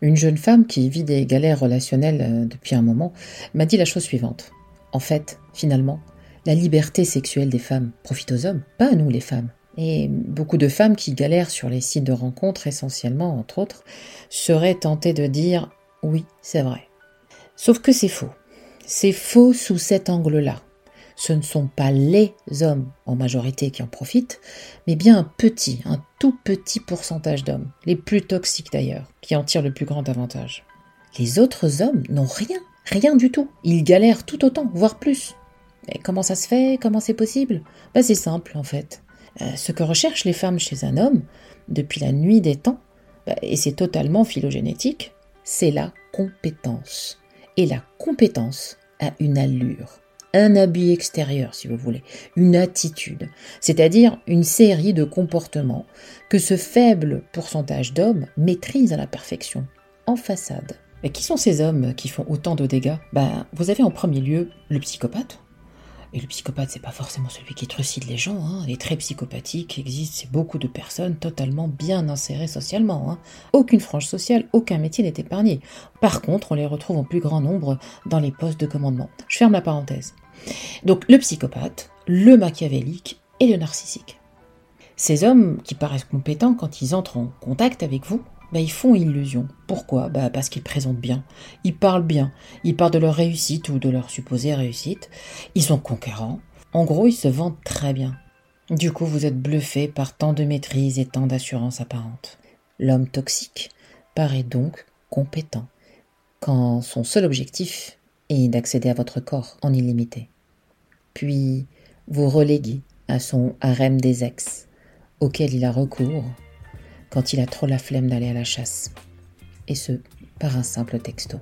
Une jeune femme qui vit des galères relationnelles euh, depuis un moment m'a dit la chose suivante. En fait, finalement, la liberté sexuelle des femmes profite aux hommes, pas à nous les femmes. Et beaucoup de femmes qui galèrent sur les sites de rencontres, essentiellement, entre autres, seraient tentées de dire oui, c'est vrai. Sauf que c'est faux. C'est faux sous cet angle-là. Ce ne sont pas les hommes en majorité qui en profitent, mais bien un petit, un tout petit pourcentage d'hommes, les plus toxiques d'ailleurs, qui en tirent le plus grand avantage. Les autres hommes n'ont rien, rien du tout. Ils galèrent tout autant, voire plus. Mais comment ça se fait? Comment c'est possible? Bah, C'est simple en fait. Euh, ce que recherchent les femmes chez un homme, depuis la nuit des temps, bah, et c'est totalement phylogénétique, c'est la compétence. Et la compétence a une allure, un habit extérieur si vous voulez, une attitude, c'est-à-dire une série de comportements que ce faible pourcentage d'hommes maîtrise à la perfection, en façade. Et qui sont ces hommes qui font autant de dégâts? Ben, Vous avez en premier lieu le psychopathe, et le psychopathe, c'est pas forcément celui qui trucide les gens. Hein. Les traits psychopathiques existent c'est beaucoup de personnes totalement bien insérées socialement. Hein. Aucune frange sociale, aucun métier n'est épargné. Par contre, on les retrouve en plus grand nombre dans les postes de commandement. Je ferme la parenthèse. Donc le psychopathe, le machiavélique et le narcissique. Ces hommes qui paraissent compétents quand ils entrent en contact avec vous, bah, ils font illusion. Pourquoi? Bah, Parce qu'ils présentent bien, ils parlent bien, ils parlent de leur réussite ou de leur supposée réussite, ils sont conquérants. En gros, ils se vendent très bien. Du coup, vous êtes bluffé par tant de maîtrise et tant d'assurance apparente. L'homme toxique paraît donc compétent, quand son seul objectif est d'accéder à votre corps en illimité. Puis, vous reléguez à son harem des ex, auquel il a recours quand il a trop la flemme d'aller à la chasse. Et ce, par un simple texto.